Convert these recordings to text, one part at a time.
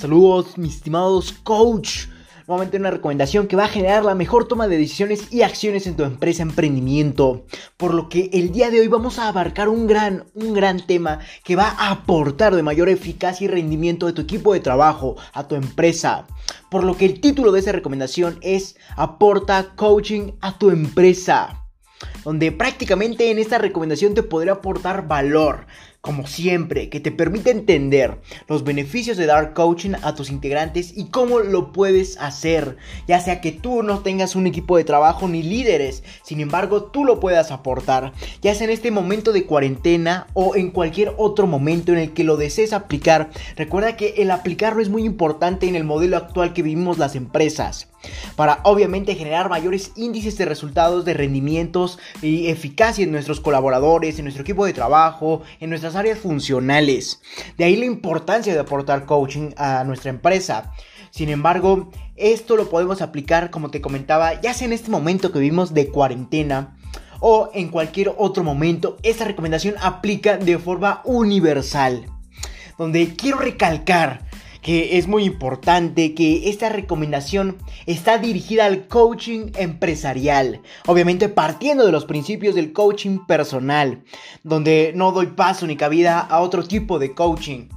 Saludos, mis estimados coach. Nuevamente una recomendación que va a generar la mejor toma de decisiones y acciones en tu empresa emprendimiento. Por lo que el día de hoy vamos a abarcar un gran, un gran tema que va a aportar de mayor eficacia y rendimiento de tu equipo de trabajo, a tu empresa. Por lo que el título de esa recomendación es Aporta coaching a tu empresa donde prácticamente en esta recomendación te podré aportar valor, como siempre, que te permite entender los beneficios de dar coaching a tus integrantes y cómo lo puedes hacer, ya sea que tú no tengas un equipo de trabajo ni líderes, sin embargo tú lo puedas aportar, ya sea en este momento de cuarentena o en cualquier otro momento en el que lo desees aplicar. Recuerda que el aplicarlo es muy importante en el modelo actual que vivimos las empresas para obviamente generar mayores índices de resultados de rendimientos y eficacia en nuestros colaboradores, en nuestro equipo de trabajo, en nuestras áreas funcionales. De ahí la importancia de aportar coaching a nuestra empresa. Sin embargo, esto lo podemos aplicar, como te comentaba, ya sea en este momento que vivimos de cuarentena o en cualquier otro momento. Esta recomendación aplica de forma universal. Donde quiero recalcar que es muy importante que esta recomendación está dirigida al coaching empresarial, obviamente partiendo de los principios del coaching personal, donde no doy paso ni cabida a otro tipo de coaching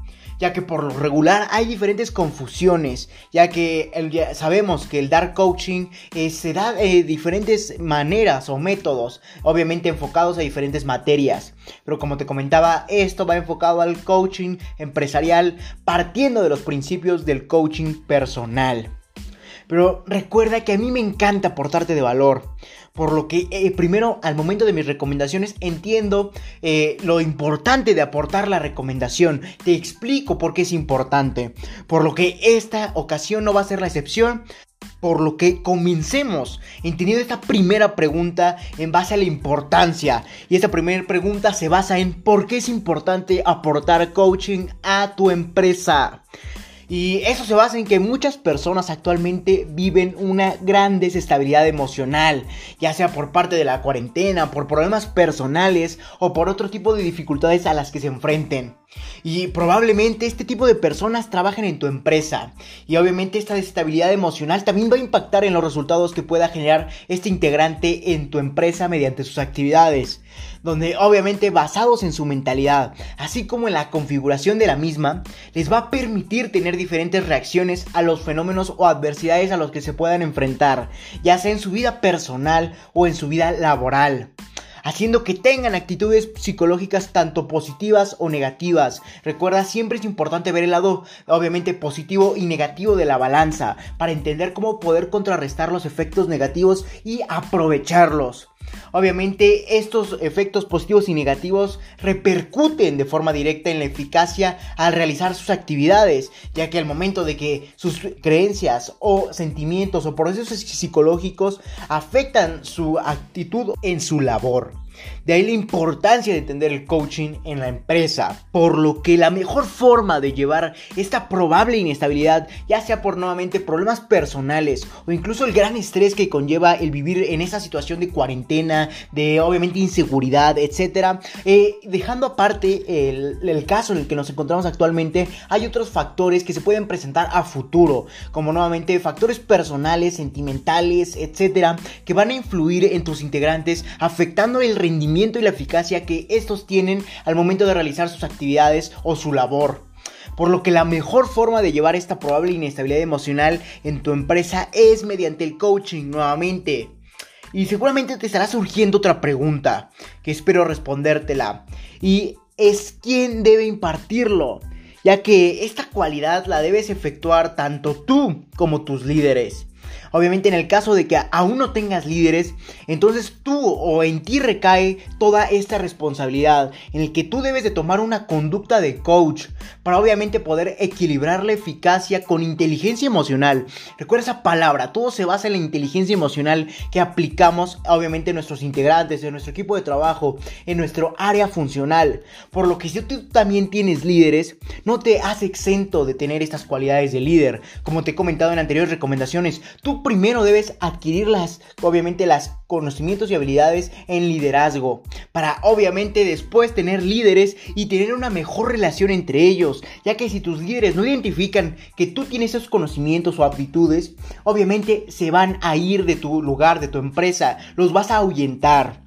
ya que por lo regular hay diferentes confusiones, ya que sabemos que el dar coaching eh, se da de diferentes maneras o métodos, obviamente enfocados a diferentes materias. Pero como te comentaba, esto va enfocado al coaching empresarial partiendo de los principios del coaching personal. Pero recuerda que a mí me encanta aportarte de valor. Por lo que eh, primero al momento de mis recomendaciones entiendo eh, lo importante de aportar la recomendación. Te explico por qué es importante. Por lo que esta ocasión no va a ser la excepción. Por lo que comencemos entendiendo esta primera pregunta en base a la importancia. Y esta primera pregunta se basa en por qué es importante aportar coaching a tu empresa. Y eso se basa en que muchas personas actualmente viven una gran desestabilidad emocional, ya sea por parte de la cuarentena, por problemas personales o por otro tipo de dificultades a las que se enfrenten. Y probablemente este tipo de personas trabajen en tu empresa. Y obviamente esta desestabilidad emocional también va a impactar en los resultados que pueda generar este integrante en tu empresa mediante sus actividades. Donde obviamente basados en su mentalidad, así como en la configuración de la misma, les va a permitir tener diferentes reacciones a los fenómenos o adversidades a los que se puedan enfrentar, ya sea en su vida personal o en su vida laboral haciendo que tengan actitudes psicológicas tanto positivas o negativas. Recuerda, siempre es importante ver el lado obviamente positivo y negativo de la balanza para entender cómo poder contrarrestar los efectos negativos y aprovecharlos. Obviamente estos efectos positivos y negativos repercuten de forma directa en la eficacia al realizar sus actividades, ya que al momento de que sus creencias o sentimientos o procesos psicológicos afectan su actitud en su labor. De ahí la importancia de entender el coaching en la empresa, por lo que la mejor forma de llevar esta probable inestabilidad, ya sea por nuevamente problemas personales o incluso el gran estrés que conlleva el vivir en esa situación de cuarentena, de obviamente inseguridad, etc. Eh, dejando aparte el, caso en el que nos encontramos actualmente, hay otros factores que se pueden presentar a futuro, como nuevamente factores personales, sentimentales, etc., que van a influir en tus integrantes, afectando el rendimiento y la eficacia que estos tienen al momento de realizar sus actividades o su labor. Por lo que la mejor forma de llevar esta probable inestabilidad emocional en tu empresa es mediante el coaching nuevamente. Y seguramente te estará surgiendo otra pregunta que espero respondértela. Y es quién debe impartirlo. Ya que esta cualidad la debes efectuar tanto tú como tus líderes. Obviamente en el caso de que aún no tengas líderes, entonces tú o en ti recae toda esta responsabilidad en el que tú debes de tomar una conducta de coach para obviamente poder equilibrar la eficacia con inteligencia emocional. Recuerda esa palabra, todo se basa en la inteligencia emocional que aplicamos obviamente en nuestros integrantes, en nuestro equipo de trabajo, en nuestro área funcional. Por lo que si tú también tienes líderes, no te hace exento de tener estas cualidades de líder. Como te he comentado en anteriores recomendaciones, tú primero debes adquirir las, obviamente, las conocimientos y habilidades en liderazgo, para obviamente después tener líderes y tener una mejor relación entre ellos, ya que si tus líderes no identifican que tú tienes esos conocimientos o aptitudes, obviamente se van a ir de tu lugar, de tu empresa, los vas a ahuyentar.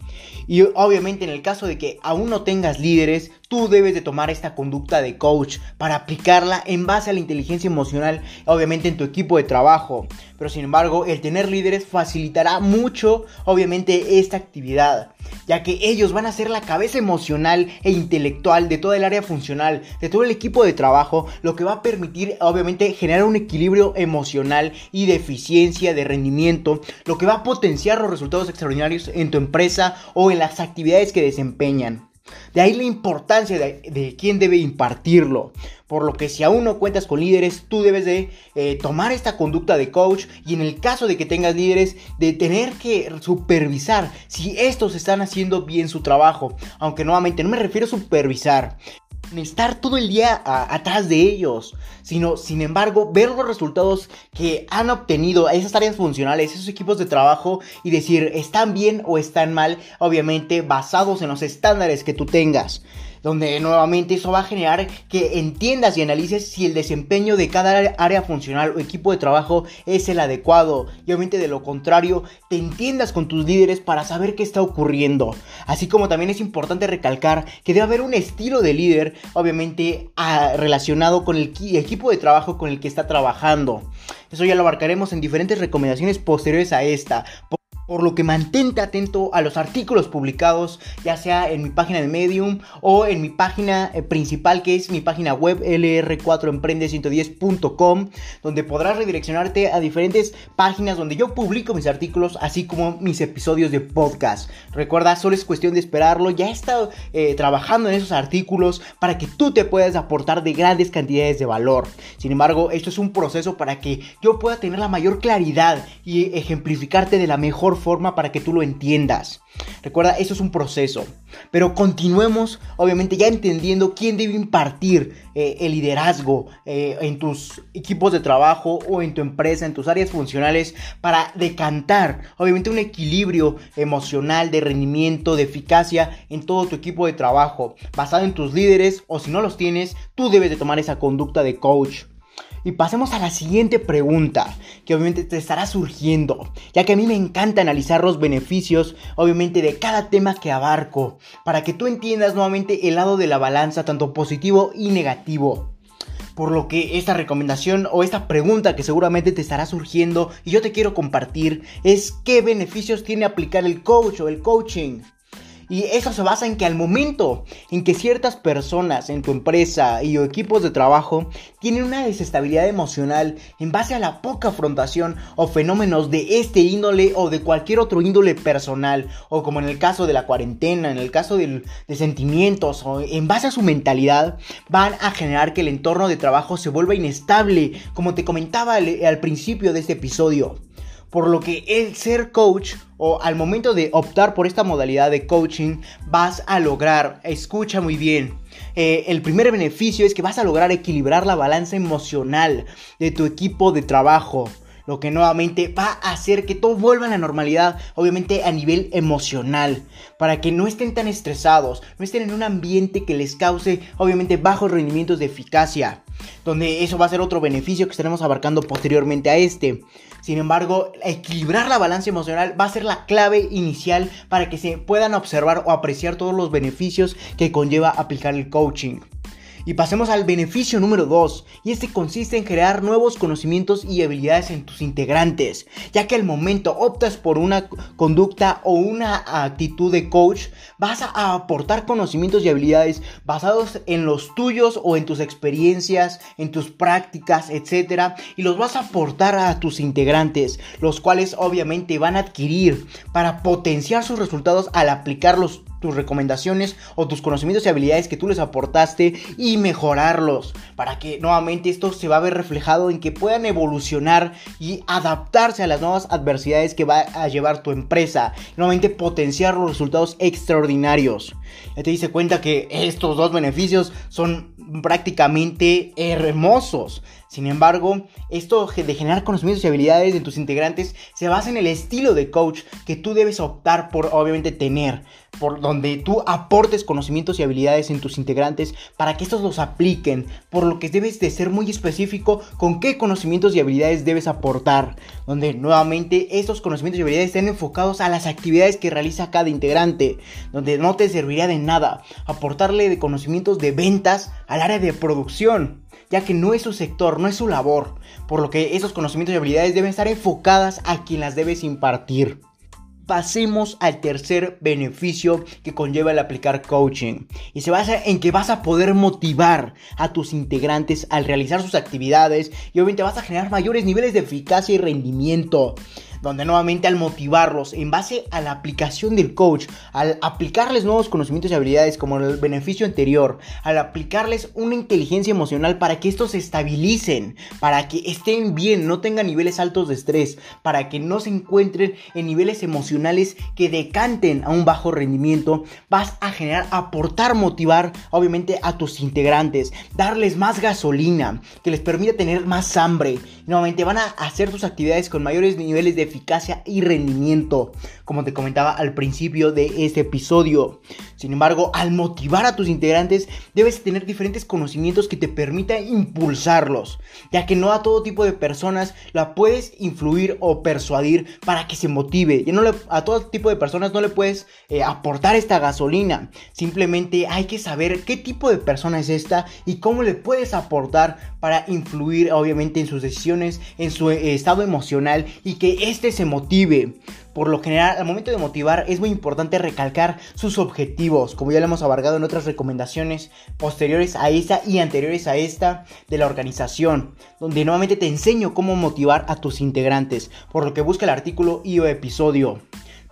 Y obviamente en el caso de que aún no tengas líderes, tú debes de tomar esta conducta de coach para aplicarla en base a la inteligencia emocional, obviamente en tu equipo de trabajo. Pero sin embargo, el tener líderes facilitará mucho, obviamente, esta actividad, ya que ellos van a ser la cabeza emocional e intelectual de toda el área funcional, de todo el equipo de trabajo, lo que va a permitir, obviamente, generar un equilibrio emocional y de eficiencia, de rendimiento, lo que va a potenciar los resultados extraordinarios en tu empresa o en las actividades que desempeñan. De ahí la importancia de, quién debe impartirlo. Por lo que si aún no cuentas con líderes, tú debes de eh, tomar esta conducta de coach y en el caso de que tengas líderes, de tener que supervisar si estos están haciendo bien su trabajo. Aunque nuevamente no me refiero a supervisar, estar todo el día atrás de ellos, sino, sin embargo, ver los resultados que han obtenido esas áreas funcionales, esos equipos de trabajo y decir, están bien o están mal, obviamente basados en los estándares que tú tengas donde nuevamente eso va a generar que entiendas y analices si el desempeño de cada área funcional o equipo de trabajo es el adecuado y obviamente de lo contrario te entiendas con tus líderes para saber qué está ocurriendo. Así como también es importante recalcar que debe haber un estilo de líder obviamente relacionado con el equipo de trabajo con el que está trabajando. Eso ya lo abarcaremos en diferentes recomendaciones posteriores a esta. Por lo que mantente atento a los artículos publicados, ya sea en mi página de Medium o en mi página eh, principal, que es mi página web lr4emprende110.com, donde podrás redireccionarte a diferentes páginas donde yo publico mis artículos, así como mis episodios de podcast. Recuerda, solo es cuestión de esperarlo. Ya he estado eh, trabajando en esos artículos para que tú te puedas aportar de grandes cantidades de valor. Sin embargo, esto es un proceso para que yo pueda tener la mayor claridad y ejemplificarte de la mejor forma para que tú lo entiendas. Recuerda, eso es un proceso. Pero continuemos, obviamente, ya entendiendo quién debe impartir eh, el liderazgo eh, en tus equipos de trabajo o en tu empresa, en tus áreas funcionales, para decantar, obviamente, un equilibrio emocional, de rendimiento, de eficacia en todo tu equipo de trabajo, basado en tus líderes, o si no los tienes, tú debes de tomar esa conducta de coach. Y pasemos a la siguiente pregunta, que obviamente te estará surgiendo, ya que a mí me encanta analizar los beneficios, obviamente, de cada tema que abarco, para que tú entiendas nuevamente el lado de la balanza, tanto positivo y negativo. Por lo que esta recomendación o esta pregunta que seguramente te estará surgiendo y yo te quiero compartir es qué beneficios tiene aplicar el coach o el coaching. Y eso se basa en que al momento en que ciertas personas en tu empresa y o equipos de trabajo tienen una desestabilidad emocional en base a la poca afrontación o fenómenos de este índole o de cualquier otro índole personal, o como en el caso de la cuarentena, en el caso de, de sentimientos o en base a su mentalidad, van a generar que el entorno de trabajo se vuelva inestable, como te comentaba al principio de este episodio. Por lo que el ser coach o al momento de optar por esta modalidad de coaching vas a lograr, escucha muy bien, eh, el primer beneficio es que vas a lograr equilibrar la balanza emocional de tu equipo de trabajo lo que nuevamente va a hacer que todo vuelva a la normalidad, obviamente a nivel emocional, para que no estén tan estresados, no estén en un ambiente que les cause obviamente bajos rendimientos de eficacia, donde eso va a ser otro beneficio que estaremos abarcando posteriormente a este. Sin embargo, equilibrar la balanza emocional va a ser la clave inicial para que se puedan observar o apreciar todos los beneficios que conlleva aplicar el coaching. Y pasemos al beneficio número 2, y este consiste en crear nuevos conocimientos y habilidades en tus integrantes, ya que al momento optas por una conducta o una actitud de coach, vas a aportar conocimientos y habilidades basados en los tuyos o en tus experiencias, en tus prácticas, etc. Y los vas a aportar a tus integrantes, los cuales obviamente van a adquirir para potenciar sus resultados al aplicarlos tus recomendaciones o tus conocimientos y habilidades que tú les aportaste y mejorarlos para que nuevamente esto se va a ver reflejado en que puedan evolucionar y adaptarse a las nuevas adversidades que va a llevar tu empresa nuevamente potenciar los resultados extraordinarios. Ya te dice cuenta que estos dos beneficios son prácticamente hermosos Sin embargo, esto de generar conocimientos y habilidades de tus integrantes se basa en el estilo de coach que tú debes optar por obviamente tener, por donde tú aportes conocimientos y habilidades en tus integrantes para que estos los apliquen, por lo que debes de ser muy específico con qué conocimientos y habilidades debes aportar, donde nuevamente estos conocimientos y habilidades estén enfocados a las actividades que realiza cada integrante, donde no te serviría de nada aportarle de conocimientos de ventas al área de producción ya que no es su sector, no es su labor, por lo que esos conocimientos y habilidades deben estar enfocadas a quien las debes impartir. Pasemos al tercer beneficio que conlleva el aplicar coaching y se basa en que vas a poder motivar a tus integrantes al realizar sus actividades y obviamente vas a generar mayores niveles de eficacia y rendimiento donde nuevamente al motivarlos en base a la aplicación del coach, al aplicarles nuevos conocimientos y habilidades como el beneficio anterior, al aplicarles una inteligencia emocional para que estos se estabilicen, para que estén bien, no tengan niveles altos de estrés, para que no se encuentren en niveles emocionales que decanten a un bajo rendimiento, vas a generar, aportar, motivar obviamente a tus integrantes, darles más gasolina, que les permita tener más hambre, nuevamente van a hacer sus actividades con mayores niveles de eficacia y rendimiento, como te comentaba al principio de este episodio. Sin embargo, al motivar a tus integrantes, debes tener diferentes conocimientos que te permitan impulsarlos, ya que no a todo tipo de personas la puedes influir o persuadir para que se motive. Y no a todo tipo de personas no le puedes eh, aportar esta gasolina. Simplemente hay que saber qué tipo de persona es esta y cómo le puedes aportar para influir obviamente en sus decisiones, en su eh, estado emocional y que este se motive. Por lo general, al momento de motivar es muy importante recalcar sus objetivos, como ya lo hemos abarcado en otras recomendaciones posteriores a esta y anteriores a esta de la organización, donde nuevamente te enseño cómo motivar a tus integrantes, por lo que busca el artículo y o episodio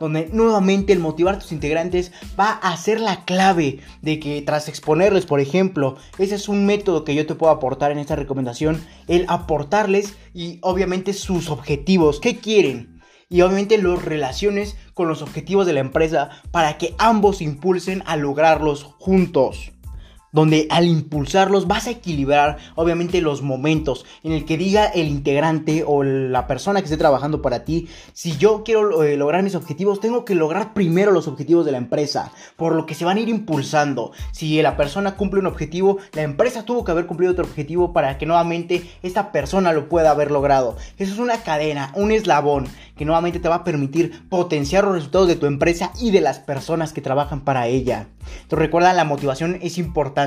donde nuevamente el motivar a tus integrantes va a ser la clave de que tras exponerles, por ejemplo, ese es un método que yo te puedo aportar en esta recomendación, el aportarles y obviamente sus objetivos, qué quieren, y obviamente los relaciones con los objetivos de la empresa para que ambos impulsen a lograrlos juntos donde al impulsarlos vas a equilibrar obviamente los momentos en el que diga el integrante o la persona que esté trabajando para ti, si yo quiero eh, lograr mis objetivos, tengo que lograr primero los objetivos de la empresa, por lo que se van a ir impulsando. Si la persona cumple un objetivo, la empresa tuvo que haber cumplido otro objetivo para que nuevamente esta persona lo pueda haber logrado. Eso es una cadena, un eslabón que nuevamente te va a permitir potenciar los resultados de tu empresa y de las personas que trabajan para ella. Entonces recuerda, la motivación es importante,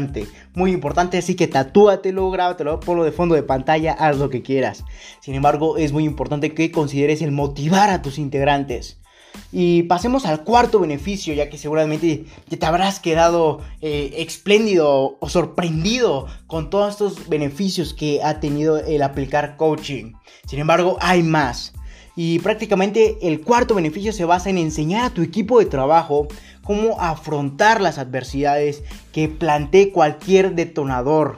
muy importante, así que tatúatelo, grábatelo, ponlo de fondo de pantalla, haz lo que quieras. Sin embargo, es muy importante que consideres el motivar a tus integrantes. Y pasemos al cuarto beneficio, ya que seguramente te habrás quedado eh, espléndido o sorprendido con todos estos beneficios que ha tenido el aplicar coaching. Sin embargo, hay más. Y prácticamente el cuarto beneficio se basa en enseñar a tu equipo de trabajo cómo afrontar las adversidades que plantee cualquier detonador.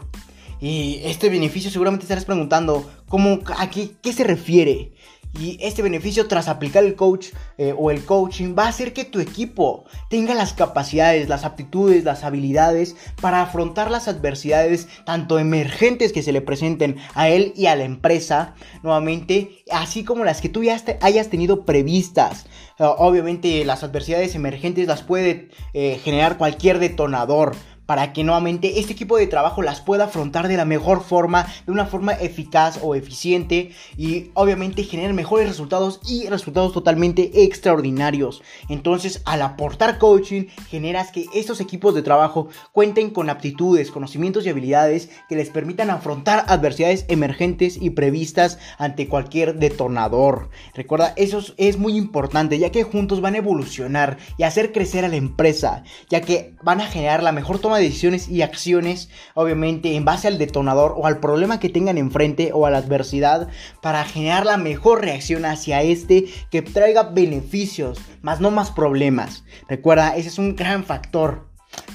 Y este beneficio seguramente estarás preguntando, ¿cómo, ¿a qué, qué se refiere? Y este beneficio tras aplicar el coach eh, o el coaching va a hacer que tu equipo tenga las capacidades, las aptitudes, las habilidades para afrontar las adversidades tanto emergentes que se le presenten a él y a la empresa nuevamente, así como las que tú ya hayas tenido previstas. obviamente las adversidades emergentes las puede eh, generar cualquier detonador para que nuevamente este equipo de trabajo las pueda afrontar de la mejor forma, de una forma eficaz o eficiente y obviamente generar mejores resultados y resultados totalmente extraordinarios. Entonces, al aportar coaching, generas que estos equipos de trabajo cuenten con aptitudes, conocimientos y habilidades que les permitan afrontar adversidades emergentes y previstas ante cualquier detonador. Recuerda, eso es muy importante ya que juntos van a evolucionar y hacer crecer a la empresa, ya que van a generar la mejor toma decisiones y acciones, obviamente en base al detonador o al problema que tengan enfrente o a la adversidad, para generar la mejor reacción hacia este que traiga beneficios, más no más problemas. Recuerda, ese es un gran factor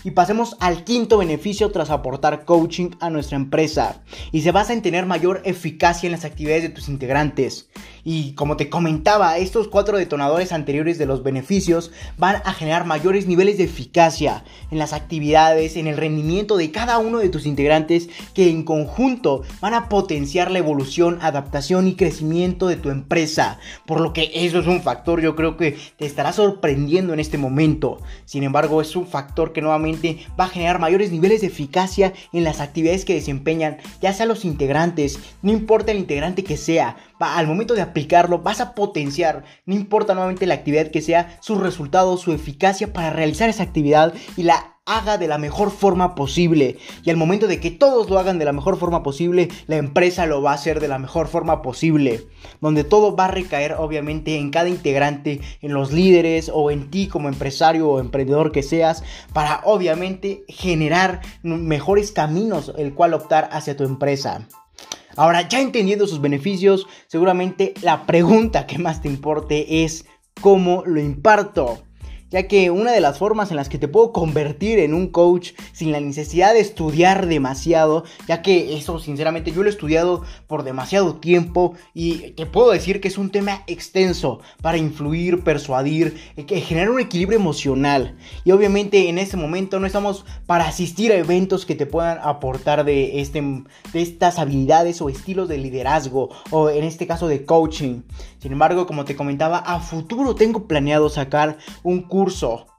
Y pasemos al quinto beneficio tras aportar coaching a nuestra empresa. Y se basa en tener mayor eficacia en las actividades de tus integrantes. Y como te comentaba, estos cuatro detonadores anteriores de los beneficios van a generar mayores niveles de eficacia en las actividades, en el rendimiento de cada uno de tus integrantes que en conjunto van a potenciar la evolución, adaptación y crecimiento de tu empresa. Por lo que eso es un factor yo creo que te estará sorprendiendo en este momento. Sin embargo, es un factor que nuevamente va a generar mayores niveles de eficacia en las actividades que desempeñan, ya sea los integrantes, no importa el integrante que sea, al momento de aplicarlo vas a potenciar, no importa nuevamente la actividad que sea, sus resultados, su eficacia para realizar esa actividad y la haga de la mejor forma posible. Y al momento de que todos lo hagan de la mejor forma posible, la empresa lo va a hacer de la mejor forma posible. Donde todo va a recaer obviamente en cada integrante, en los líderes o en ti como empresario o emprendedor que seas, para obviamente generar mejores caminos el cual optar hacia tu empresa. Ahora, ya entendiendo sus beneficios, seguramente la pregunta que más te importe es cómo lo imparto ya que una de las formas en las que te puedo convertir en un coach sin la necesidad de estudiar demasiado, ya que eso sinceramente yo lo he estudiado por demasiado tiempo y te puedo decir que es un tema extenso para influir, persuadir, eh, generar un equilibrio emocional. Y obviamente en este momento no estamos para asistir a eventos que te puedan aportar de, este, de estas habilidades o estilos de liderazgo o en este caso de coaching. Sin embargo, como te comentaba, a futuro tengo planeado sacar un curso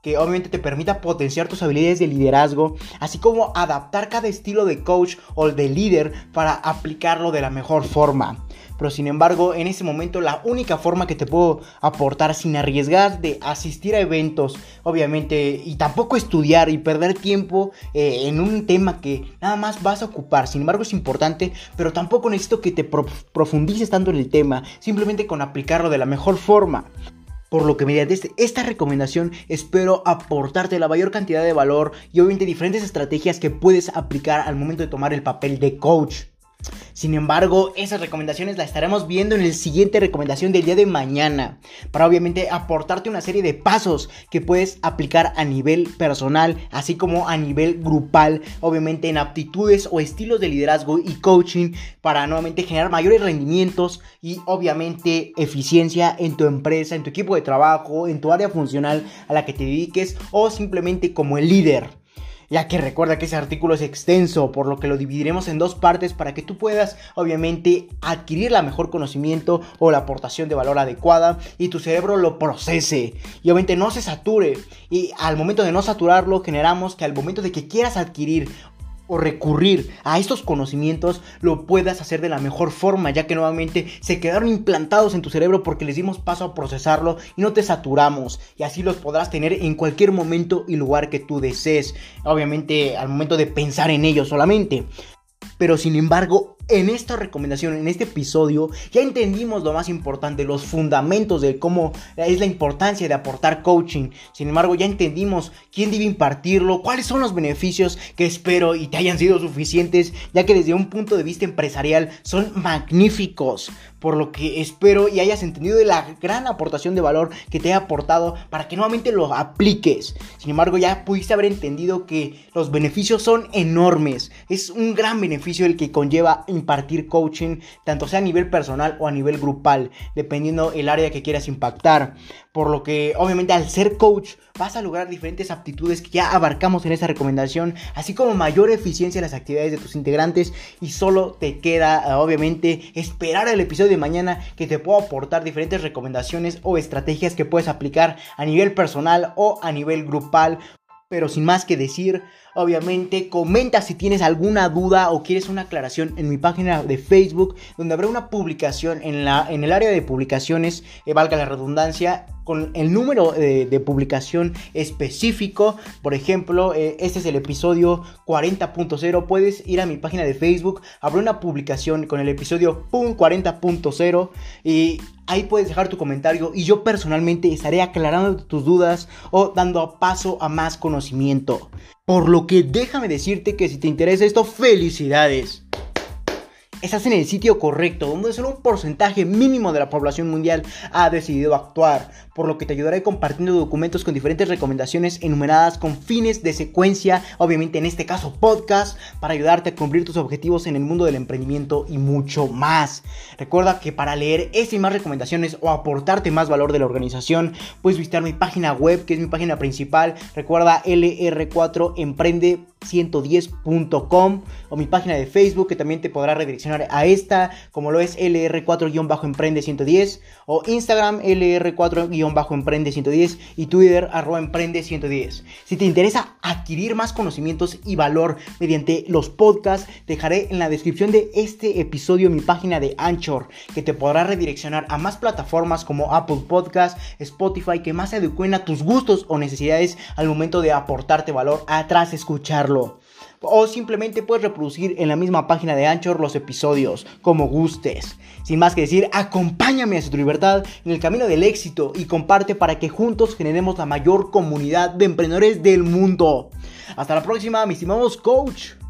que obviamente te permita potenciar tus habilidades de liderazgo, así como adaptar cada estilo de coach o de líder para aplicarlo de la mejor forma. Pero sin embargo, en ese momento la única forma que te puedo aportar sin arriesgar de asistir a eventos, obviamente, y tampoco estudiar y perder tiempo eh, en un tema que nada más vas a ocupar. Sin embargo, es importante, pero tampoco necesito que te profundices tanto en el tema, simplemente con aplicarlo de la mejor forma. Por lo que mediante este, esta recomendación espero aportarte la mayor cantidad de valor y obviamente diferentes estrategias que puedes aplicar al momento de tomar el papel de coach. Sin embargo, esas recomendaciones las estaremos viendo en el siguiente recomendación del día de mañana, para obviamente aportarte una serie de pasos que puedes aplicar a nivel personal, así como a nivel grupal, obviamente en aptitudes o estilos de liderazgo y coaching, para nuevamente generar mayores rendimientos y obviamente eficiencia en tu empresa, en tu equipo de trabajo, en tu área funcional a la que te dediques o simplemente como el líder ya que recuerda que ese artículo es extenso, por lo que lo dividiremos en dos partes para que tú puedas obviamente adquirir la mejor conocimiento o la aportación de valor adecuada y tu cerebro lo procese. Y obviamente no se sature. Y al momento de no saturarlo generamos que al momento de que quieras adquirir o recurrir a estos conocimientos lo puedas hacer de la mejor forma, ya que nuevamente se quedaron implantados en tu cerebro porque les dimos paso a procesarlo y no te saturamos y así los podrás tener en cualquier momento y lugar que tú desees, obviamente al momento de pensar en ellos solamente. Pero sin embargo, en esta recomendación, en este episodio, ya entendimos lo más importante, los fundamentos de cómo es la importancia de aportar coaching. Sin embargo, ya entendimos quién debe impartirlo, cuáles son los beneficios que espero y te hayan sido suficientes, ya que desde un punto de vista empresarial son magníficos por lo que espero y hayas entendido de la gran aportación de valor que te he aportado para que nuevamente lo apliques. Sin embargo, ya pudiste haber entendido que los beneficios son enormes. Es un gran beneficio el que conlleva impartir coaching, tanto sea a nivel personal o a nivel grupal, dependiendo el área que quieras impactar. Por lo que obviamente al ser coach vas a lograr diferentes aptitudes que ya abarcamos en esta recomendación, así como mayor eficiencia en las actividades de tus integrantes y solo te queda obviamente esperar el episodio de mañana que te puedo aportar diferentes recomendaciones o estrategias que puedes aplicar a nivel personal o a nivel grupal. Pero sin más que decir, Obviamente, comenta si tienes alguna duda o quieres una aclaración en mi página de Facebook, donde habrá una publicación en, la, en el área de publicaciones, eh, valga la redundancia, con el número de, publicación específico. Por ejemplo, eh, este es el episodio 40.0. Puedes ir a mi página de Facebook, habrá una publicación con el episodio 40.0 y ahí puedes dejar tu comentario y yo personalmente estaré aclarando tus dudas o dando paso a más conocimiento. Por lo que déjame decirte que si te interesa esto, felicidades. Estás en el sitio correcto, donde solo un porcentaje mínimo de la población mundial ha decidido actuar, por lo que te ayudaré compartiendo documentos con diferentes recomendaciones enumeradas con fines de secuencia, obviamente en este caso podcast, para ayudarte a cumplir tus objetivos en el mundo del emprendimiento y mucho más. Recuerda que para leer ese y más recomendaciones o aportarte más valor de la organización, puedes visitar mi página web, que es mi página principal. Recuerda lr4emprende110.com o mi página de Facebook que también te podrá redireccionar a esta, como lo es lr4-emprende110 o Instagram lr4-emprende110 y Twitter arroba emprende110. Si te interesa adquirir más conocimientos y valor mediante los podcasts, dejaré en la descripción de este episodio mi página de Anchor que te podrá redireccionar a más plataformas como Apple Podcast, Spotify que más se adecuen a tus gustos o necesidades al momento de aportarte valor atrás escucharlo o simplemente puedes reproducir en la misma página de Anchor los episodios como gustes. Sin más que decir, acompáñame hacia tu libertad en el camino del éxito y comparte para que juntos generemos la mayor comunidad de emprendedores del mundo. Hasta la próxima, mis estimados coach.